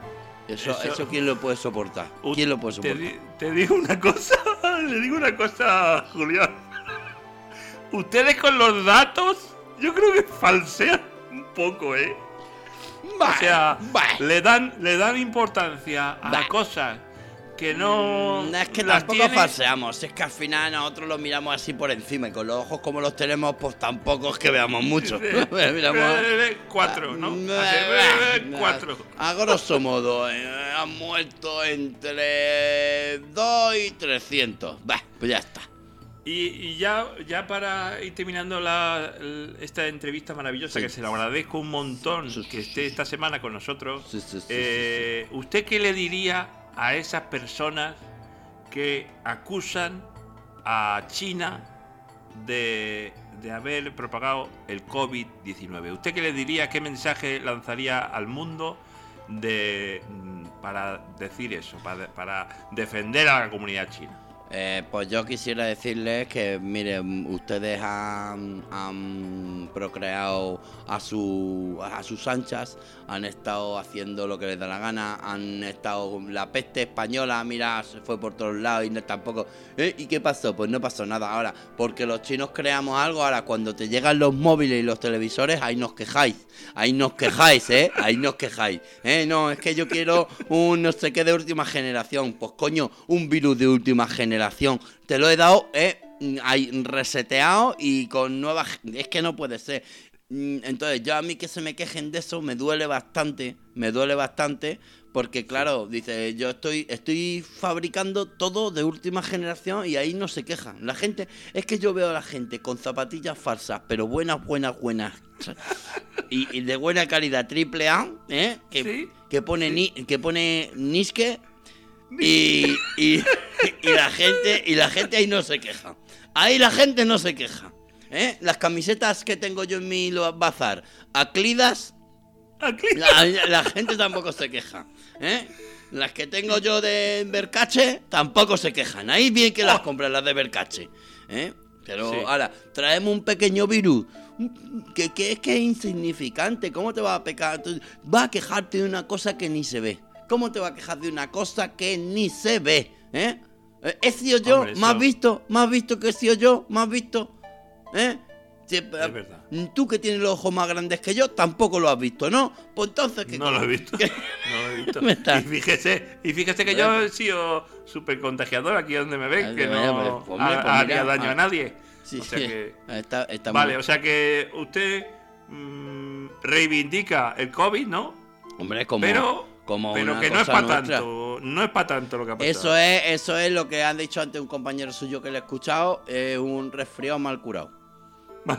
Eso, Eso- eso, ¿quién lo puede soportar? ¿Quién lo puede te, soportar? te digo una cosa, <laughs> le digo una cosa, Julián. <laughs> Ustedes con los datos, yo creo que falsean un poco, ¿eh? O sea, Bah. le dan, le dan importancia a Bah. cosas que no. Mm, es que tampoco tiene- falseamos, es que al final nosotros lo miramos así por encima y con los ojos como los tenemos, pues tampoco es que veamos mucho. <laughs> Miramos- Cuatro, ¿no? Así, bah, eh, Cuatro. A grosso modo, eh, han muerto entre 2 y 300. Bah, pues ya está. Y, y ya, ya para ir terminando la, esta entrevista maravillosa, Sí. que se lo agradezco un montón Sí, sí, que esté esta semana con nosotros. Sí, sí, sí, eh, ¿Usted qué le diría a esas personas que acusan a China de, de haber propagado el COVID-19? ¿Usted qué le diría, qué mensaje lanzaría al mundo de, mm, para decir eso, para, para defender a la comunidad china? Eh, pues yo quisiera decirles que, miren, ustedes han, procreado a, su, a sus anchas, han estado haciendo lo que les da la gana, han estado. La peste española, mira, se fue por todos lados y no, tampoco. ¿Eh? ¿Y qué pasó? Pues no pasó nada. Ahora, porque los chinos creamos algo, ahora cuando te llegan los móviles y los televisores, ahí nos quejáis. Ahí nos quejáis, ¿eh? Ahí nos quejáis. ¿eh? No, es que yo quiero un no sé qué de última generación. Pues coño, un virus de última generación. Te lo he dado, ¿eh? Reseteado y con nuevas... Es que no puede ser. Mm, Entonces, yo a mí que se me quejen de eso me duele bastante, me duele bastante, porque claro, dice, yo estoy, estoy fabricando todo de última generación y ahí no se quejan. La gente, es que yo veo a la gente con zapatillas falsas, pero buenas, buenas, buenas. <laughs> Y, y de buena calidad, triple A, ¿eh? Que, Sí, que pone ni, que pone Niske y, y, y la gente y la gente ahí no se queja. Ahí la gente no se queja. ¿eh? Las camisetas que tengo yo en mi bazar, aclidas, la, la gente tampoco se queja. ¿eh? Las que tengo yo de Vercache tampoco se quejan. Ahí bien que las Oh. compras las de Vercache. ¿eh? Pero Sí. ahora, traemos un pequeño virus que, que es que es insignificante. ¿Cómo te va a pecar? Vas a quejarte de una cosa que ni se ve. ¿Cómo te va a quejar de una cosa que ni se ve? ¿Eh? Eh, ¿He sido yo? Hombre, ¿Más eso- visto? ¿Más visto que he sido yo? ¿Más visto? ¿Eh? Eh, verdad. Tú que tienes los ojos más grandes que yo, tampoco lo has visto, ¿no? Pues entonces, ¿qué No lo he visto. ¿Qué? <laughs> No lo he visto. <laughs> Me Y fíjese, y fíjese que yo he sido súper contagiador aquí donde me ven, que no pues, hombre, pues haría mira, daño ah, a nadie. Sí, o sea sí. que, Está, está vale, muy- o sea que usted mm, reivindica el COVID, ¿no? Hombre, como, pero como pero una que no es para tanto, no es para tanto lo que ha pasado. Eso es, eso es lo que han dicho antes un compañero suyo que le he escuchado, es un resfriado mal curado. <laughs>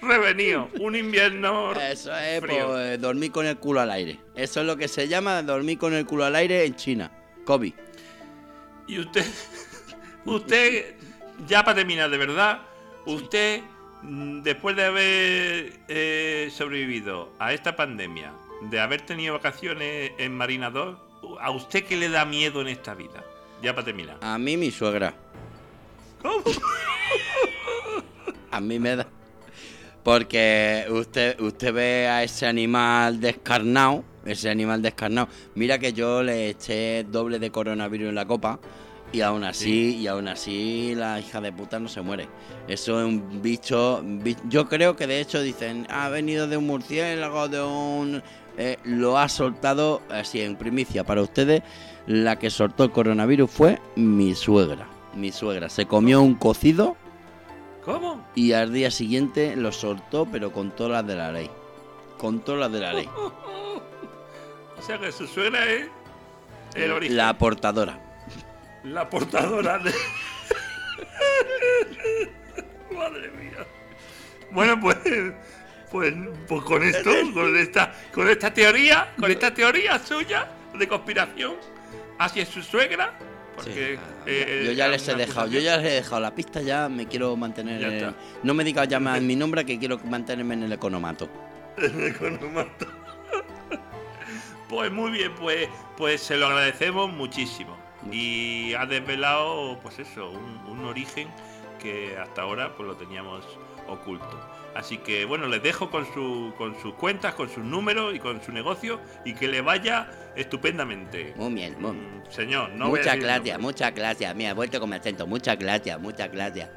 Revenido, un invierno. Eso es, Frío. pues, dormir con el culo al aire. Eso es lo que se llama dormir con el culo al aire en China. COVID. Y usted, <laughs> usted, ya para terminar, de verdad, usted, mm, después de haber eh, sobrevivido a esta pandemia, de haber tenido vacaciones en Marina 2, ¿a usted qué le da miedo en esta vida? Ya para terminar. A mí mi suegra. ¿Cómo? A mí me da. Porque usted, usted ve a ese animal descarnado, ese animal descarnado. Mira que yo le eché doble de coronavirus en la copa y aún así, y aún así la hija de puta no se muere. Eso es un bicho, un bi- Yo creo que de hecho dicen, ha venido de un murciélago, de un. Eh, lo ha soltado así en primicia para ustedes. La que soltó el coronavirus fue mi suegra. Mi suegra se comió un cocido ¿Cómo? y al día siguiente lo soltó, pero con todas las de la ley. Con todas las de la ley. <laughs> O sea que su suegra es el origen. La portadora. La portadora de. <laughs> Madre mía. Bueno, pues. Pues, pues con esto, <laughs> con esta, con esta teoría, con esta teoría suya de conspiración hacia su suegra, porque Sí, eh, yo ya les he dejado, yo ya les he dejado la pista, ya me quiero mantener. En- no me digas ya más en mi nombre que quiero mantenerme en el economato. <laughs> Economato. Pues muy bien, pues, pues se lo agradecemos muchísimo. Y ha desvelado, pues eso, un, un origen que hasta ahora pues lo teníamos oculto. Así que bueno, les dejo con, su, con sus cuentas, con sus números y con su negocio y que le vaya estupendamente. Muy bien, muy bien. Mm, Señor, no muchas gracias, muchas gracias. Mira, he vuelto con mi acento. Muchas gracias, muchas gracias.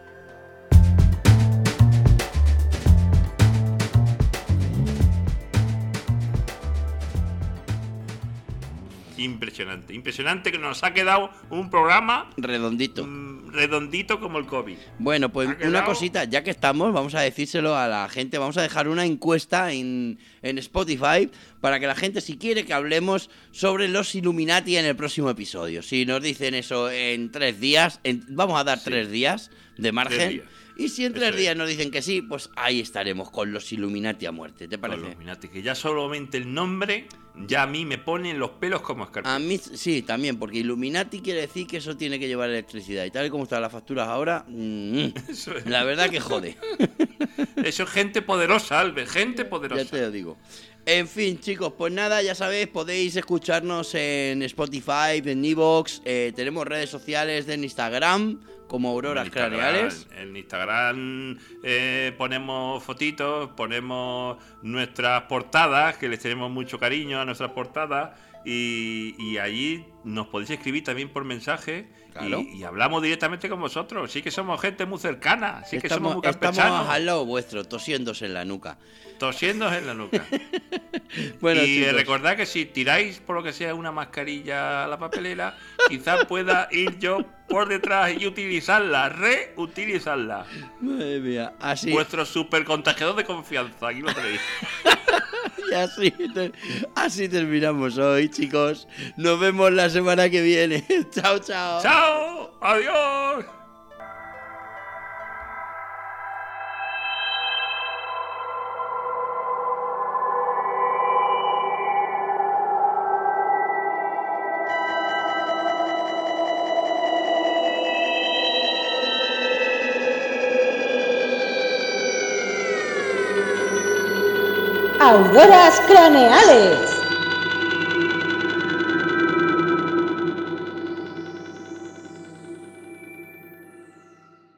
Impresionante, impresionante que nos ha quedado un programa Redondito. mm, redondito como el COVID. Bueno, pues una cosita, ya que estamos, vamos a decírselo a la gente, vamos a dejar una encuesta en, en Spotify para que la gente, si quiere que hablemos sobre los Illuminati en el próximo episodio. Si nos dicen eso en tres días, en- vamos a dar Sí. tres días de margen. días. Y si en Eso tres es. días nos dicen que sí, pues ahí estaremos con los Illuminati a muerte. ¿Te parece? los Illuminati, que ya solamente el nombre ya a mí me pone los pelos como escarpia. A mí sí, también, porque Illuminati quiere decir que eso tiene que llevar electricidad. Y tal y como están las facturas ahora, mm, <laughs> Eso es, la verdad que jode. <laughs> eso es gente poderosa, Albert, gente <laughs> Ya poderosa. te lo digo. En fin, chicos, pues nada, ya sabéis, podéis escucharnos en Spotify, en Evox, eh, tenemos redes sociales en Instagram como Auroras En Craneales. En Instagram eh, ponemos fotitos, ponemos nuestras portadas, que les tenemos mucho cariño a nuestras portadas. Y, y allí nos podéis escribir también por mensaje Claro. y, hablamos directamente con vosotros. Sí que somos gente muy cercana, sí que somos muy estamos campechanos, al lado vuestro, tosiéndose en la nuca. tosiéndoos en la nuca. <laughs> Bueno, y chicos, recordad que si tiráis por lo que sea una mascarilla a la papelera, quizás pueda ir yo por detrás y utilizarla, reutilizarla. madre mía, así, Vuestro super contagiador de confianza, aquí lo tenéis. <laughs> <laughs> así, así terminamos hoy, chicos. Nos vemos la semana que viene. <laughs> chao, chao. ¡Chao! ¡Adiós! Auroras craneales.